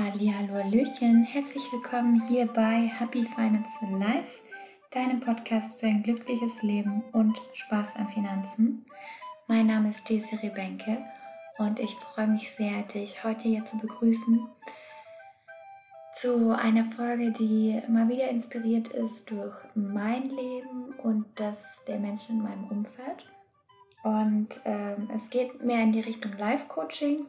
Hallo, Hallöchen, herzlich willkommen hier bei Happy Finance Life, deinem Podcast für ein glückliches Leben und Spaß an Finanzen. Mein Name ist Desiree Benke und ich freue mich sehr, dich heute hier zu begrüßen zu einer Folge, die mal wieder inspiriert ist durch mein Leben und das der Menschen in meinem Umfeld. Und ähm, es geht mehr in die Richtung Life-Coaching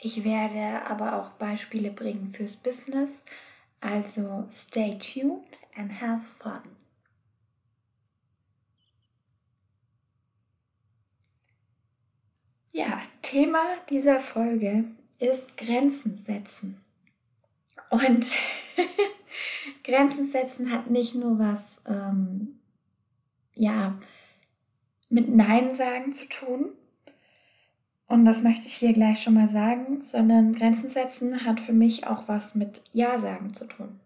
ich werde aber auch Beispiele bringen fürs Business. Also stay tuned and have fun. Ja, Thema dieser Folge ist Grenzen setzen. Und Grenzen setzen hat nicht nur was ähm, ja, mit Nein sagen zu tun, und das möchte ich hier gleich schon mal sagen, sondern Grenzen setzen hat für mich auch was mit Ja sagen zu tun.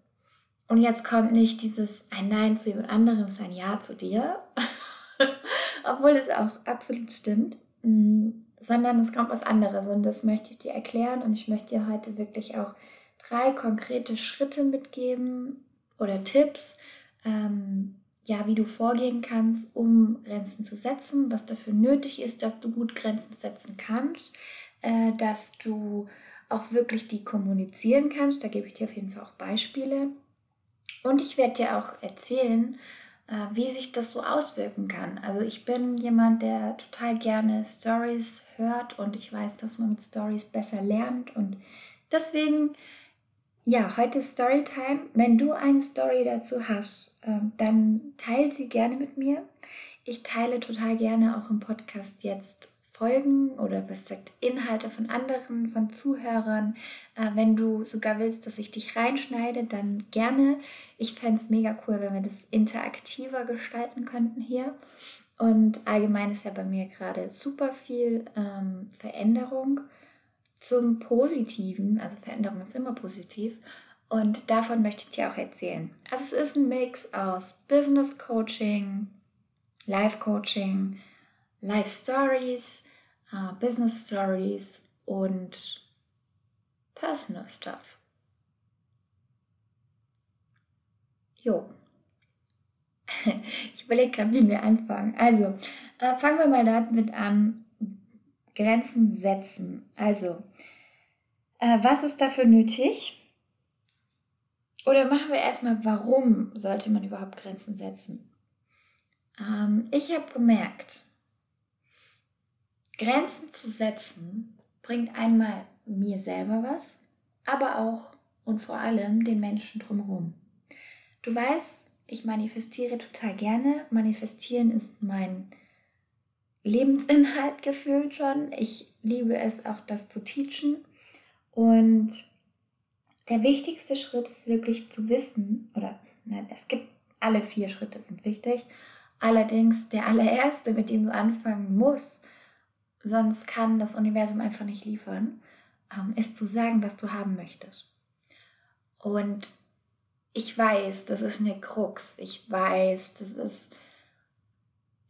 Und jetzt kommt nicht dieses ein Nein zu jemand anderem ist ein Ja zu dir, obwohl es auch absolut stimmt, mm, sondern es kommt was anderes und das möchte ich dir erklären und ich möchte dir heute wirklich auch drei konkrete Schritte mitgeben oder Tipps, ähm, ja, wie du vorgehen kannst, um Grenzen zu setzen, was dafür nötig ist, dass du gut Grenzen setzen kannst, äh, dass du auch wirklich die kommunizieren kannst. Da gebe ich dir auf jeden Fall auch Beispiele. Und ich werde dir auch erzählen, äh, wie sich das so auswirken kann. Also ich bin jemand, der total gerne Stories hört und ich weiß, dass man mit Stories besser lernt und deswegen ja, heute ist Storytime. Wenn du eine Story dazu hast, ähm, dann teile sie gerne mit mir. Ich teile total gerne auch im Podcast jetzt Folgen oder was sagt Inhalte von anderen, von Zuhörern. Äh, wenn du sogar willst, dass ich dich reinschneide, dann gerne. Ich fände es mega cool, wenn wir das interaktiver gestalten könnten hier. Und allgemein ist ja bei mir gerade super viel ähm, Veränderung zum Positiven, also Veränderung ist immer positiv. Und davon möchte ich dir auch erzählen. Also es ist ein Mix aus Business Coaching, Life Coaching, Life Stories, uh, Business Stories und Personal Stuff. Jo. Ich überlege gerade, wie wir anfangen. Also, äh, fangen wir mal damit an, Grenzen setzen. Also, äh, was ist dafür nötig? Oder machen wir erstmal, warum sollte man überhaupt Grenzen setzen? Ähm, ich habe bemerkt, Grenzen zu setzen bringt einmal mir selber was, aber auch und vor allem den Menschen drumherum. Du weißt, ich manifestiere total gerne. Manifestieren ist mein Lebensinhalt gefühlt schon. Ich liebe es auch, das zu teachen. Und der wichtigste Schritt ist wirklich zu wissen, oder nein, es gibt alle vier Schritte sind wichtig. Allerdings der allererste, mit dem du anfangen musst, sonst kann das Universum einfach nicht liefern, ähm, ist zu sagen, was du haben möchtest. Und ich weiß, das ist eine Krux. Ich weiß, das ist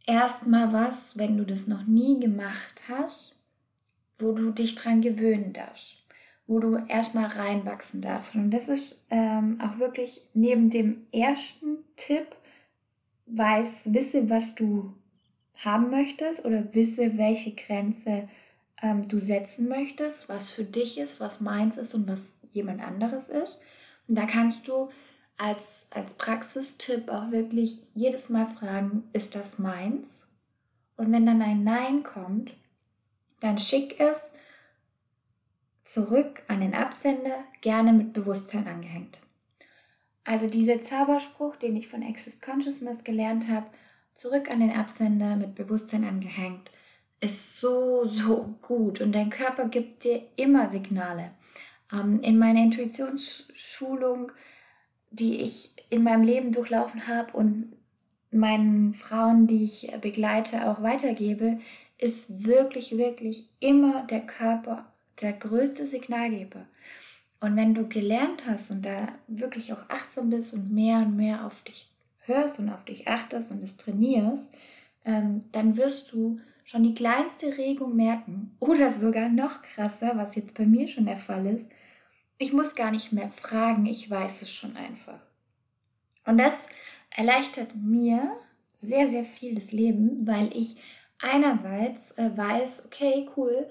erstmal was, wenn du das noch nie gemacht hast, wo du dich dran gewöhnen darfst, wo du erstmal reinwachsen darfst. Und das ist ähm, auch wirklich neben dem ersten Tipp, weiß, wisse, was du haben möchtest oder wisse, welche Grenze ähm, du setzen möchtest, was für dich ist, was meins ist und was jemand anderes ist. Und da kannst du als, als Praxistipp auch wirklich jedes Mal fragen, ist das meins? Und wenn dann ein Nein kommt, dann schick es zurück an den Absender, gerne mit Bewusstsein angehängt. Also dieser Zauberspruch, den ich von Access Consciousness gelernt habe, zurück an den Absender mit Bewusstsein angehängt, ist so, so gut und dein Körper gibt dir immer Signale. Ähm, in meiner Intuitionsschulung die ich in meinem Leben durchlaufen habe und meinen Frauen, die ich begleite, auch weitergebe, ist wirklich, wirklich immer der Körper der größte Signalgeber. Und wenn du gelernt hast und da wirklich auch achtsam bist und mehr und mehr auf dich hörst und auf dich achtest und es trainierst, ähm, dann wirst du schon die kleinste Regung merken oder sogar noch krasser, was jetzt bei mir schon der Fall ist, ich muss gar nicht mehr fragen, ich weiß es schon einfach. Und das erleichtert mir sehr, sehr viel das Leben, weil ich einerseits äh, weiß, okay, cool,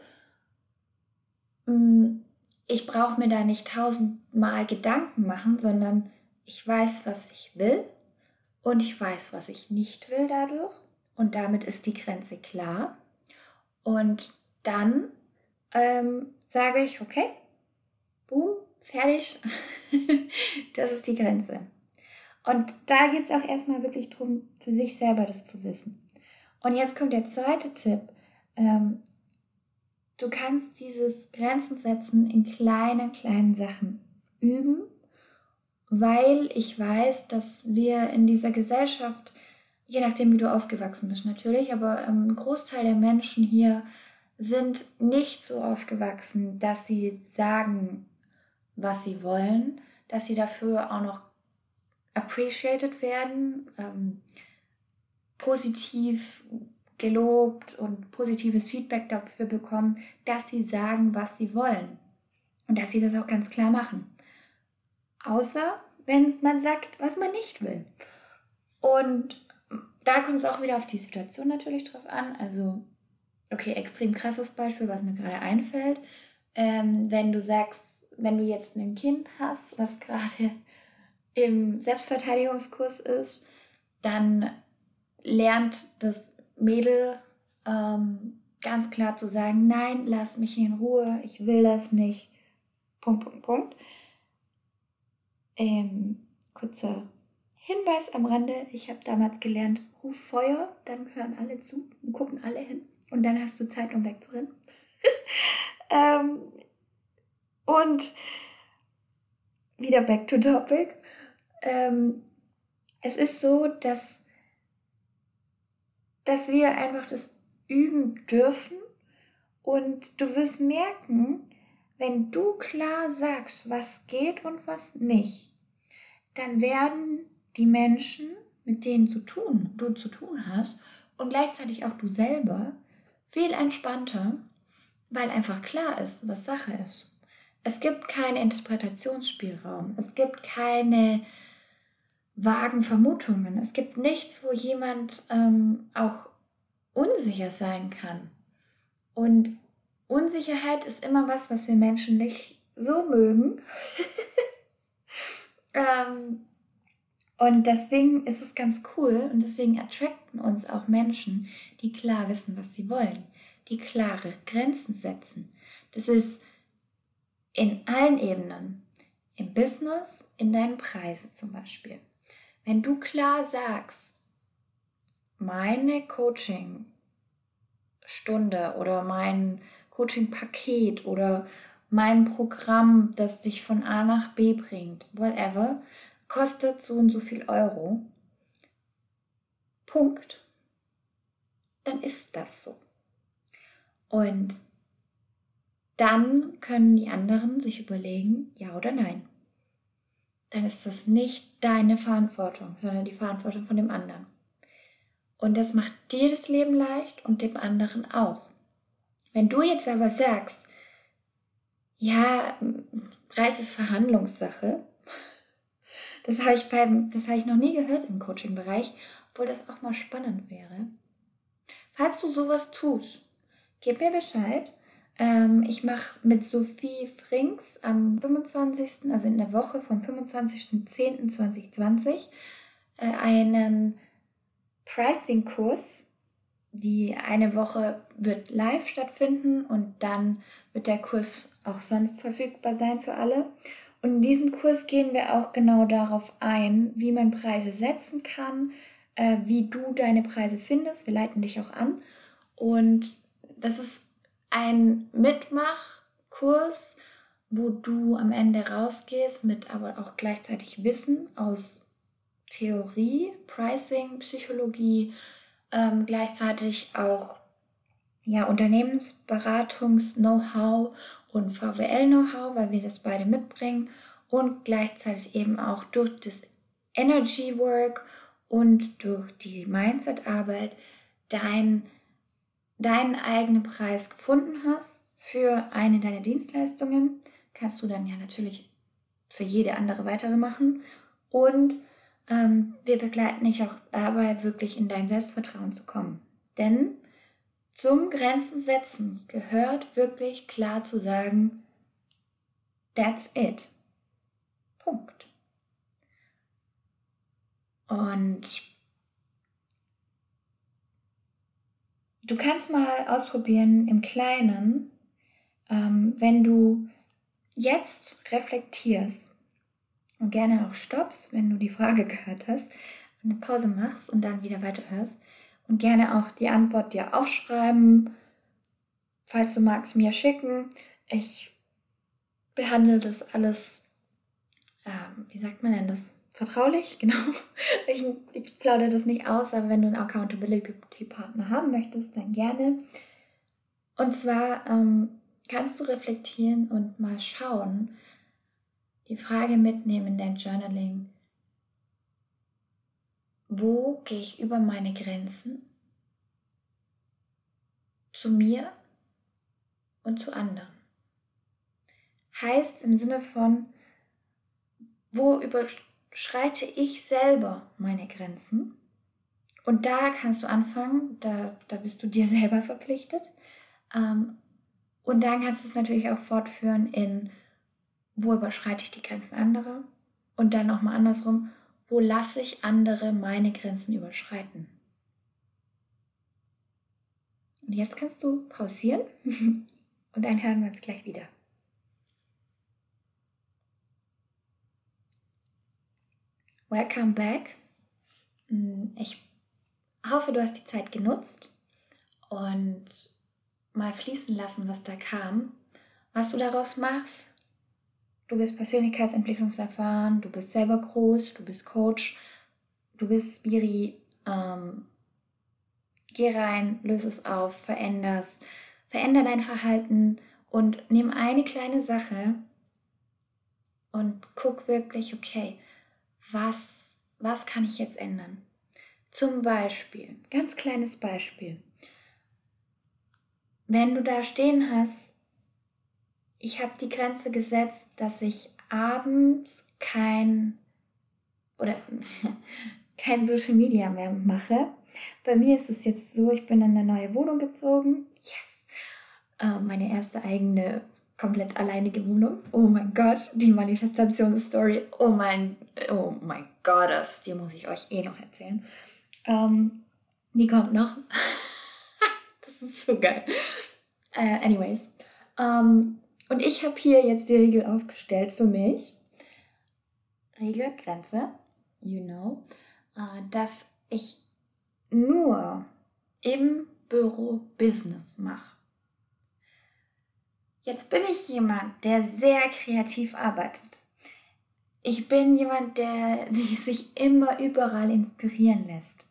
mm, ich brauche mir da nicht tausendmal Gedanken machen, sondern ich weiß, was ich will und ich weiß, was ich nicht will dadurch. Und damit ist die Grenze klar. Und dann ähm, sage ich, okay, boom, fertig, das ist die Grenze. Und da geht es auch erstmal wirklich darum, für sich selber das zu wissen. Und jetzt kommt der zweite Tipp. Ähm, du kannst dieses Grenzen setzen in kleinen, kleinen Sachen üben, weil ich weiß, dass wir in dieser Gesellschaft, je nachdem, wie du aufgewachsen bist natürlich, aber ähm, ein Großteil der Menschen hier sind nicht so aufgewachsen, dass sie sagen, was sie wollen, dass sie dafür auch noch appreciated werden, ähm, positiv gelobt und positives Feedback dafür bekommen, dass sie sagen, was sie wollen und dass sie das auch ganz klar machen. Außer wenn man sagt, was man nicht will. Und da kommt es auch wieder auf die Situation natürlich drauf an. Also, okay, extrem krasses Beispiel, was mir gerade einfällt. Ähm, wenn du sagst, wenn du jetzt ein Kind hast, was gerade im Selbstverteidigungskurs ist, dann lernt das Mädel ähm, ganz klar zu sagen, nein, lass mich in Ruhe, ich will das nicht. Punkt, Punkt, Punkt. Ähm, kurzer Hinweis am Rande, ich habe damals gelernt, ruf Feuer, dann hören alle zu und gucken alle hin und dann hast du Zeit, um wegzurennen. ähm, und wieder back to topic. Ähm, es ist so, dass, dass wir einfach das üben dürfen und du wirst merken, wenn du klar sagst, was geht und was nicht, dann werden die Menschen, mit denen zu tun, du zu tun hast und gleichzeitig auch du selber viel entspannter, weil einfach klar ist, was Sache ist. Es gibt keinen Interpretationsspielraum. Es gibt keine vagen Vermutungen. Es gibt nichts, wo jemand ähm, auch unsicher sein kann. Und Unsicherheit ist immer was, was wir Menschen nicht so mögen. ähm, und deswegen ist es ganz cool und deswegen attracten uns auch Menschen, die klar wissen, was sie wollen, die klare Grenzen setzen. Das ist in allen Ebenen, im Business, in deinen Preisen zum Beispiel. Wenn du klar sagst, meine Coaching-Stunde oder mein Coaching-Paket oder mein Programm, das dich von A nach B bringt, whatever, kostet so und so viel Euro. Punkt. Dann ist das so. Und dann können die anderen sich überlegen, ja oder nein. Dann ist das nicht deine Verantwortung, sondern die Verantwortung von dem anderen. Und das macht dir das Leben leicht und dem anderen auch. Wenn du jetzt aber sagst, ja, Preis ist Verhandlungssache, das habe ich, beim, ich noch nie gehört im Coaching-Bereich, obwohl das auch mal spannend wäre. Falls du sowas tust, gib mir Bescheid ähm, ich mache mit Sophie Frings am 25., also in der Woche vom 25.10.2020, äh, einen Pricing-Kurs. Die eine Woche wird live stattfinden und dann wird der Kurs auch sonst verfügbar sein für alle. Und in diesem Kurs gehen wir auch genau darauf ein, wie man Preise setzen kann, äh, wie du deine Preise findest. Wir leiten dich auch an. Und das ist ein Mitmachkurs, wo du am Ende rausgehst mit aber auch gleichzeitig Wissen aus Theorie, Pricing, Psychologie, ähm, gleichzeitig auch ja, Unternehmensberatungs-Know-how und VWL-Know-how, weil wir das beide mitbringen und gleichzeitig eben auch durch das Energy Work und durch die Mindset-Arbeit dein deinen eigenen Preis gefunden hast für eine deiner Dienstleistungen, kannst du dann ja natürlich für jede andere weitere machen. Und ähm, wir begleiten dich auch dabei, wirklich in dein Selbstvertrauen zu kommen. Denn zum Grenzen setzen gehört wirklich klar zu sagen, that's it. Punkt. Und du kannst mal ausprobieren im Kleinen, ähm, wenn du jetzt reflektierst und gerne auch stoppst, wenn du die Frage gehört hast, eine Pause machst und dann wieder weiterhörst und gerne auch die Antwort dir aufschreiben, falls du magst, mir schicken. Ich behandle das alles, äh, wie sagt man denn das? Vertraulich, genau. Ich, ich plaudere das nicht aus, aber wenn du einen Accountability-Partner haben möchtest, dann gerne. Und zwar ähm, kannst du reflektieren und mal schauen, die Frage mitnehmen in dein Journaling, wo gehe ich über meine Grenzen zu mir und zu anderen? Heißt im Sinne von, wo überschreite ich selber meine Grenzen? Und da kannst du anfangen, da, da bist du dir selber verpflichtet. Ähm, und dann kannst du es natürlich auch fortführen in, wo überschreite ich die Grenzen anderer? Und dann nochmal andersrum, wo lasse ich andere meine Grenzen überschreiten? Und jetzt kannst du pausieren und dann hören wir uns gleich wieder. Welcome back. Mm, ich hoffe, du hast die Zeit genutzt und mal fließen lassen, was da kam. Was du daraus machst, du bist persönlichkeitsentwicklungserfahren, du bist selber groß, du bist Coach, du bist Spiri. Ähm, geh rein, löse es auf, veränder's, veränder dein Verhalten und nimm eine kleine Sache und guck wirklich, okay, was, was kann ich jetzt ändern? Zum Beispiel, ganz kleines Beispiel wenn du da stehen hast, ich habe die Grenze gesetzt, dass ich abends kein oder kein Social Media mehr mache. Bei mir ist es jetzt so, ich bin in eine neue Wohnung gezogen. Yes! Äh, meine erste eigene, komplett alleinige Wohnung. Oh mein Gott, die Manifestationsstory. Oh mein, oh mein Gott, die muss ich euch eh noch erzählen. Ähm, die kommt noch. das ist so geil. Uh, anyways. Ähm, und ich habe hier jetzt die Regel aufgestellt für mich. Regel, Grenze, you know, uh, dass ich nur im Büro Business mache. Jetzt bin ich jemand, der sehr kreativ arbeitet. Ich bin jemand, der sich immer überall inspirieren lässt.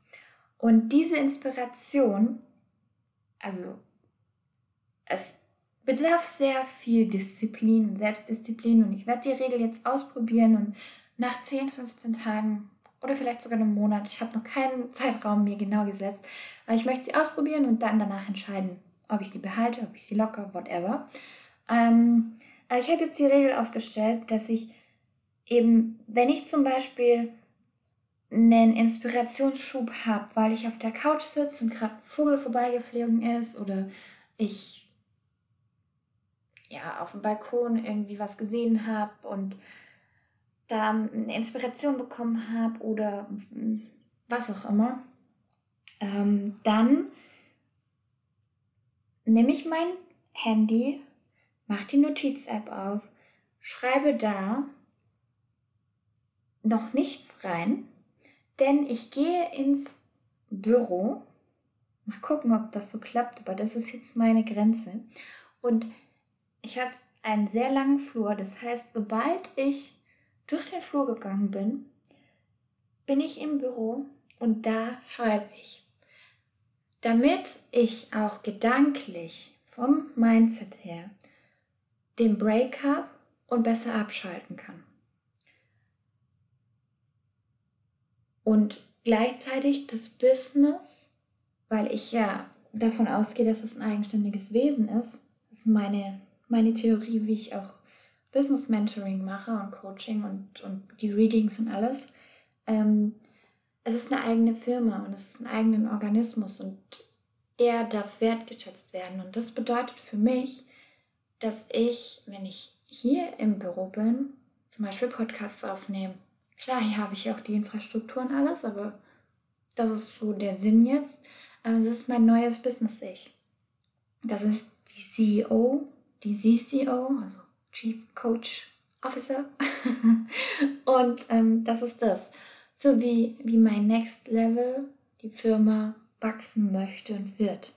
Und diese Inspiration, also es bedarf sehr viel Disziplin und Selbstdisziplin und ich werde die Regel jetzt ausprobieren und nach 10, 15 Tagen oder vielleicht sogar einem Monat, ich habe noch keinen Zeitraum mir genau gesetzt, aber ich möchte sie ausprobieren und dann danach entscheiden, ob ich sie behalte, ob ich sie locker, whatever. Ähm, aber ich habe jetzt die Regel aufgestellt, dass ich eben, wenn ich zum Beispiel einen Inspirationsschub habe, weil ich auf der Couch sitze und gerade ein Vogel vorbeigeflogen ist oder ich ja, auf dem Balkon irgendwie was gesehen habe und da eine Inspiration bekommen habe oder was auch immer, ähm, dann nehme ich mein Handy, mache die Notiz-App auf, schreibe da noch nichts rein, denn ich gehe ins Büro. Mal gucken, ob das so klappt, aber das ist jetzt meine Grenze. Und ich habe einen sehr langen Flur. Das heißt, sobald ich durch den Flur gegangen bin, bin ich im Büro und da schreibe ich. Damit ich auch gedanklich vom Mindset her den Break habe und besser abschalten kann. Und gleichzeitig das Business, weil ich ja davon ausgehe, dass es ein eigenständiges Wesen ist, das ist meine meine Theorie, wie ich auch Business Mentoring mache und Coaching und, und die Readings und alles, ähm, es ist eine eigene Firma und es ist ein eigener Organismus und der darf wertgeschätzt werden. Und das bedeutet für mich, dass ich, wenn ich hier im Büro bin, zum Beispiel Podcasts aufnehme. Klar, hier habe ich auch die Infrastruktur und alles, aber das ist so der Sinn jetzt. Das ist mein neues Business-Ich. Das ist die CEO, die CCO, also Chief Coach Officer. und ähm, das ist das. So wie, wie mein Next Level die Firma wachsen möchte und wird.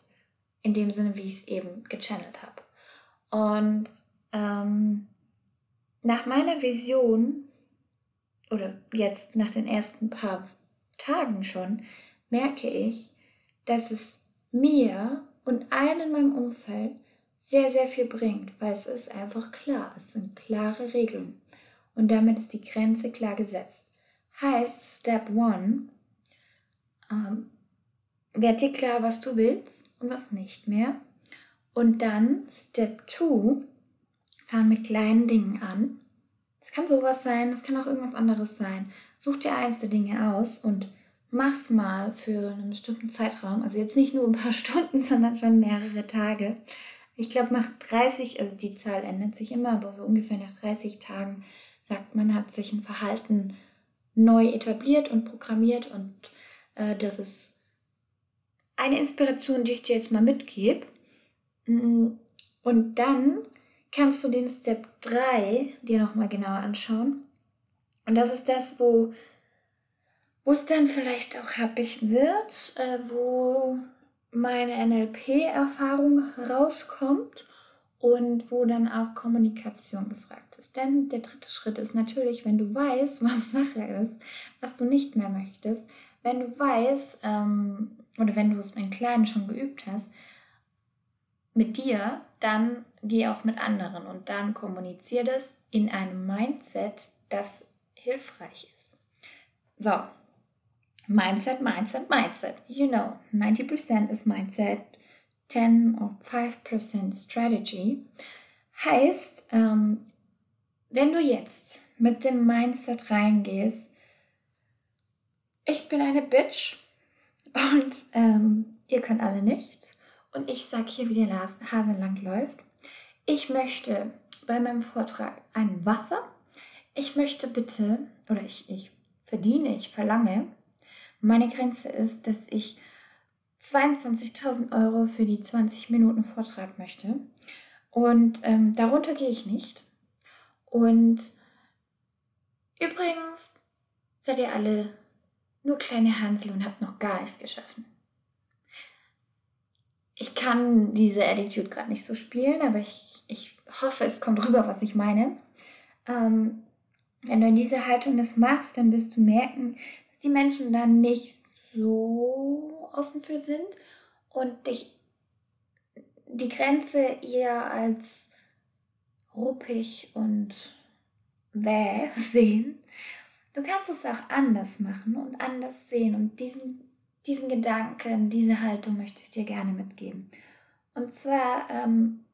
In dem Sinne, wie ich es eben gechannelt habe. Und ähm, nach meiner Vision, oder jetzt nach den ersten paar Tagen schon, merke ich, dass es mir und allen in meinem Umfeld sehr, sehr viel bringt, weil es ist einfach klar. Es sind klare Regeln. Und damit ist die Grenze klar gesetzt. Heißt, Step One, ähm, werd dir klar, was du willst und was nicht mehr. Und dann Step 2, fang mit kleinen Dingen an. Es kann sowas sein, es kann auch irgendwas anderes sein. Such dir der Dinge aus und mach's mal für einen bestimmten Zeitraum. Also jetzt nicht nur ein paar Stunden, sondern schon mehrere Tage. Ich glaube, nach 30, also die Zahl ändert sich immer, aber so ungefähr nach 30 Tagen sagt man, hat sich ein Verhalten neu etabliert und programmiert und äh, das ist eine Inspiration, die ich dir jetzt mal mitgebe. Und dann kannst du den Step 3 dir nochmal genauer anschauen. Und das ist das, wo es dann vielleicht auch happig wird, äh, wo meine NLP-Erfahrung rauskommt und wo dann auch Kommunikation gefragt ist. Denn der dritte Schritt ist natürlich, wenn du weißt, was Sache ist, was du nicht mehr möchtest, wenn du weißt, ähm, oder wenn du es im Kleinen schon geübt hast, mit dir, dann geh auch mit anderen und dann kommuniziere das in einem Mindset, das hilfreich ist. So, Mindset, Mindset, Mindset. You know, 90% ist Mindset, 10 or 5% Strategy. Heißt, ähm, wenn du jetzt mit dem Mindset reingehst, ich bin eine Bitch und ähm, ihr könnt alle nichts und ich sage hier, wie der Hase lang läuft. Ich möchte bei meinem Vortrag ein Wasser. Ich möchte bitte, oder ich, ich verdiene, ich verlange meine Grenze ist, dass ich 22.000 Euro für die 20 Minuten Vortrag möchte. Und ähm, darunter gehe ich nicht. Und übrigens seid ihr alle nur kleine Hansel und habt noch gar nichts geschaffen. Ich kann diese Attitude gerade nicht so spielen, aber ich, ich hoffe, es kommt rüber, was ich meine. Ähm, wenn du in dieser Haltung das machst, dann wirst du merken, die Menschen dann nicht so offen für sind und dich die Grenze eher als ruppig und wäh sehen. Du kannst es auch anders machen und anders sehen und diesen, diesen Gedanken, diese Haltung möchte ich dir gerne mitgeben. Und zwar ähm,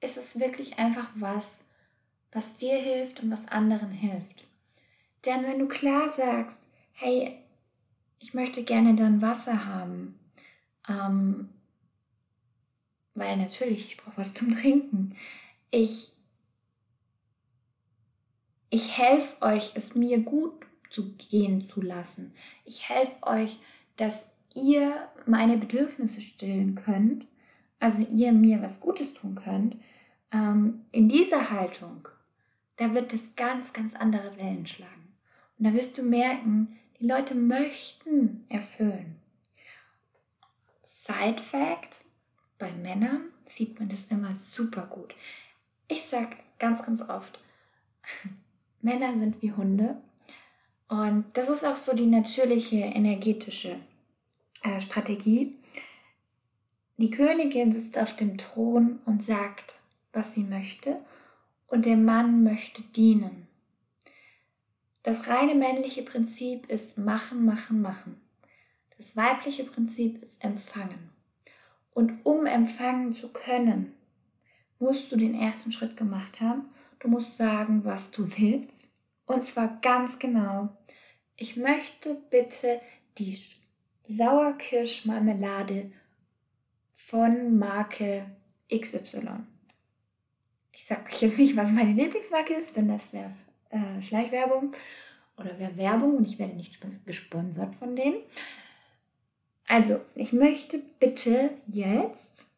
ist es wirklich einfach was, was dir hilft und was anderen hilft. Denn wenn du klar sagst, hey, ich möchte gerne dann Wasser haben, ähm, weil natürlich, ich brauche was zum Trinken. Ich, ich helfe euch, es mir gut zu gehen zu lassen. Ich helfe euch, dass ihr meine Bedürfnisse stillen könnt, also ihr mir was Gutes tun könnt. Ähm, in dieser Haltung, da wird es ganz, ganz andere Wellen schlagen. Und da wirst du merken, die Leute möchten erfüllen. Side Fact, bei Männern sieht man das immer super gut. Ich sag ganz, ganz oft, Männer sind wie Hunde. Und das ist auch so die natürliche energetische äh, Strategie. Die Königin sitzt auf dem Thron und sagt, was sie möchte. Und der Mann möchte dienen. Das reine männliche Prinzip ist machen, machen, machen. Das weibliche Prinzip ist empfangen. Und um empfangen zu können, musst du den ersten Schritt gemacht haben. Du musst sagen, was du willst. Und zwar ganz genau. Ich möchte bitte die Sauerkirschmarmelade von Marke XY. Ich sage euch jetzt nicht, was meine Lieblingsmarke ist, denn das wäre äh, Schleichwerbung oder wäre Werbung und ich werde nicht gesponsert von denen. Also, ich möchte bitte jetzt,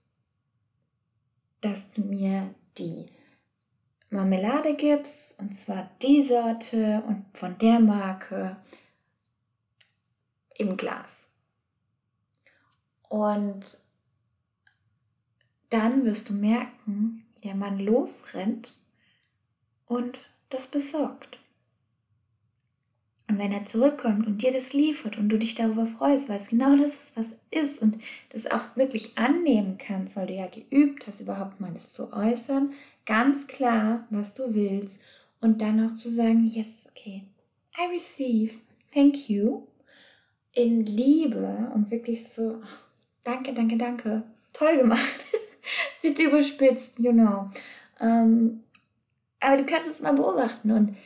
dass du mir die Marmelade gibst und zwar die Sorte und von der Marke im Glas. Und dann wirst du merken, wie der Mann losrennt und das besorgt. Und wenn er zurückkommt und dir das liefert und du dich darüber freust, weil es genau das ist, was ist und das auch wirklich annehmen kannst, weil du ja geübt hast, überhaupt mal das zu äußern, ganz klar, was du willst und dann auch zu sagen, yes, okay, I receive, thank you, in Liebe und wirklich so, danke, danke, danke, toll gemacht, sieht überspitzt, you know. Ähm, aber du kannst es mal beobachten und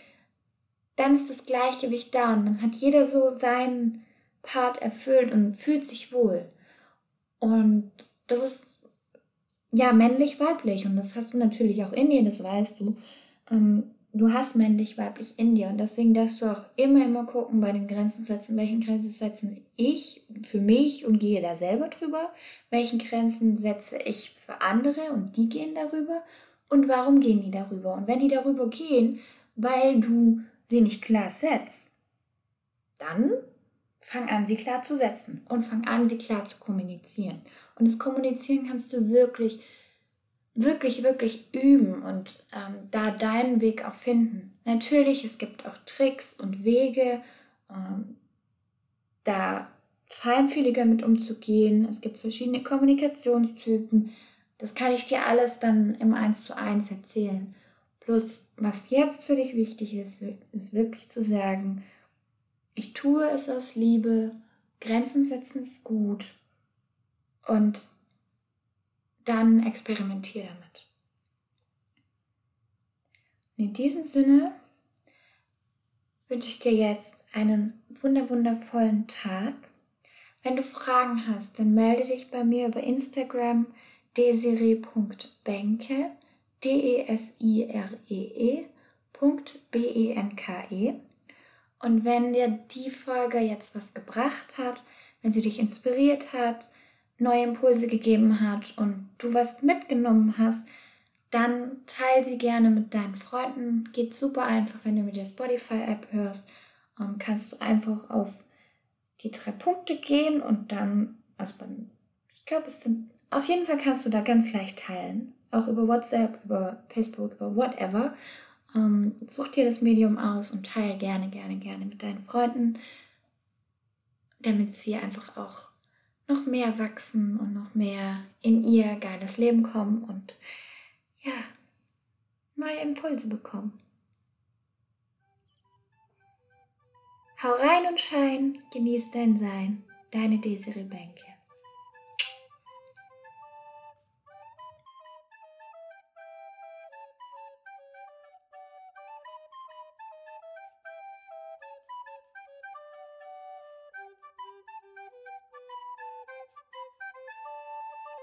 dann ist das Gleichgewicht da und dann hat jeder so seinen Part erfüllt und fühlt sich wohl. Und das ist ja männlich-weiblich und das hast du natürlich auch in dir, das weißt du. Ähm, du hast männlich-weiblich in dir und deswegen darfst du auch immer, immer gucken bei den Grenzen setzen, welchen Grenzen setzen ich für mich und gehe da selber drüber, welchen Grenzen setze ich für andere und die gehen darüber und warum gehen die darüber. Und wenn die darüber gehen, weil du sie nicht klar setzt, dann fang an, sie klar zu setzen und fang an, sie klar zu kommunizieren. Und das Kommunizieren kannst du wirklich, wirklich, wirklich üben und ähm, da deinen Weg auch finden. Natürlich, es gibt auch Tricks und Wege, ähm, da feinfühliger mit umzugehen. Es gibt verschiedene Kommunikationstypen. Das kann ich dir alles dann im 1 zu 1 erzählen. Plus, was jetzt für dich wichtig ist, ist wirklich zu sagen, ich tue es aus Liebe, Grenzen setzen ist gut und dann experimentiere damit. in diesem Sinne wünsche ich dir jetzt einen wunderwundervollen Tag. Wenn du Fragen hast, dann melde dich bei mir über Instagram desiree.benke D-E-S-I-R-E-E.B-E-N-K-E. Und wenn dir die Folge jetzt was gebracht hat, wenn sie dich inspiriert hat, neue Impulse gegeben hat und du was mitgenommen hast, dann teile sie gerne mit deinen Freunden. Geht super einfach, wenn du mit der Spotify-App hörst. Ähm, kannst du einfach auf die drei Punkte gehen und dann, also beim, ich glaube, es sind, auf jeden Fall kannst du da ganz leicht teilen auch über WhatsApp, über Facebook, über whatever. Ähm, such dir das Medium aus und teile gerne, gerne, gerne mit deinen Freunden, damit sie einfach auch noch mehr wachsen und noch mehr in ihr geiles Leben kommen und ja, neue Impulse bekommen. Hau rein und schein, genieß dein Sein, deine Desiree Benke.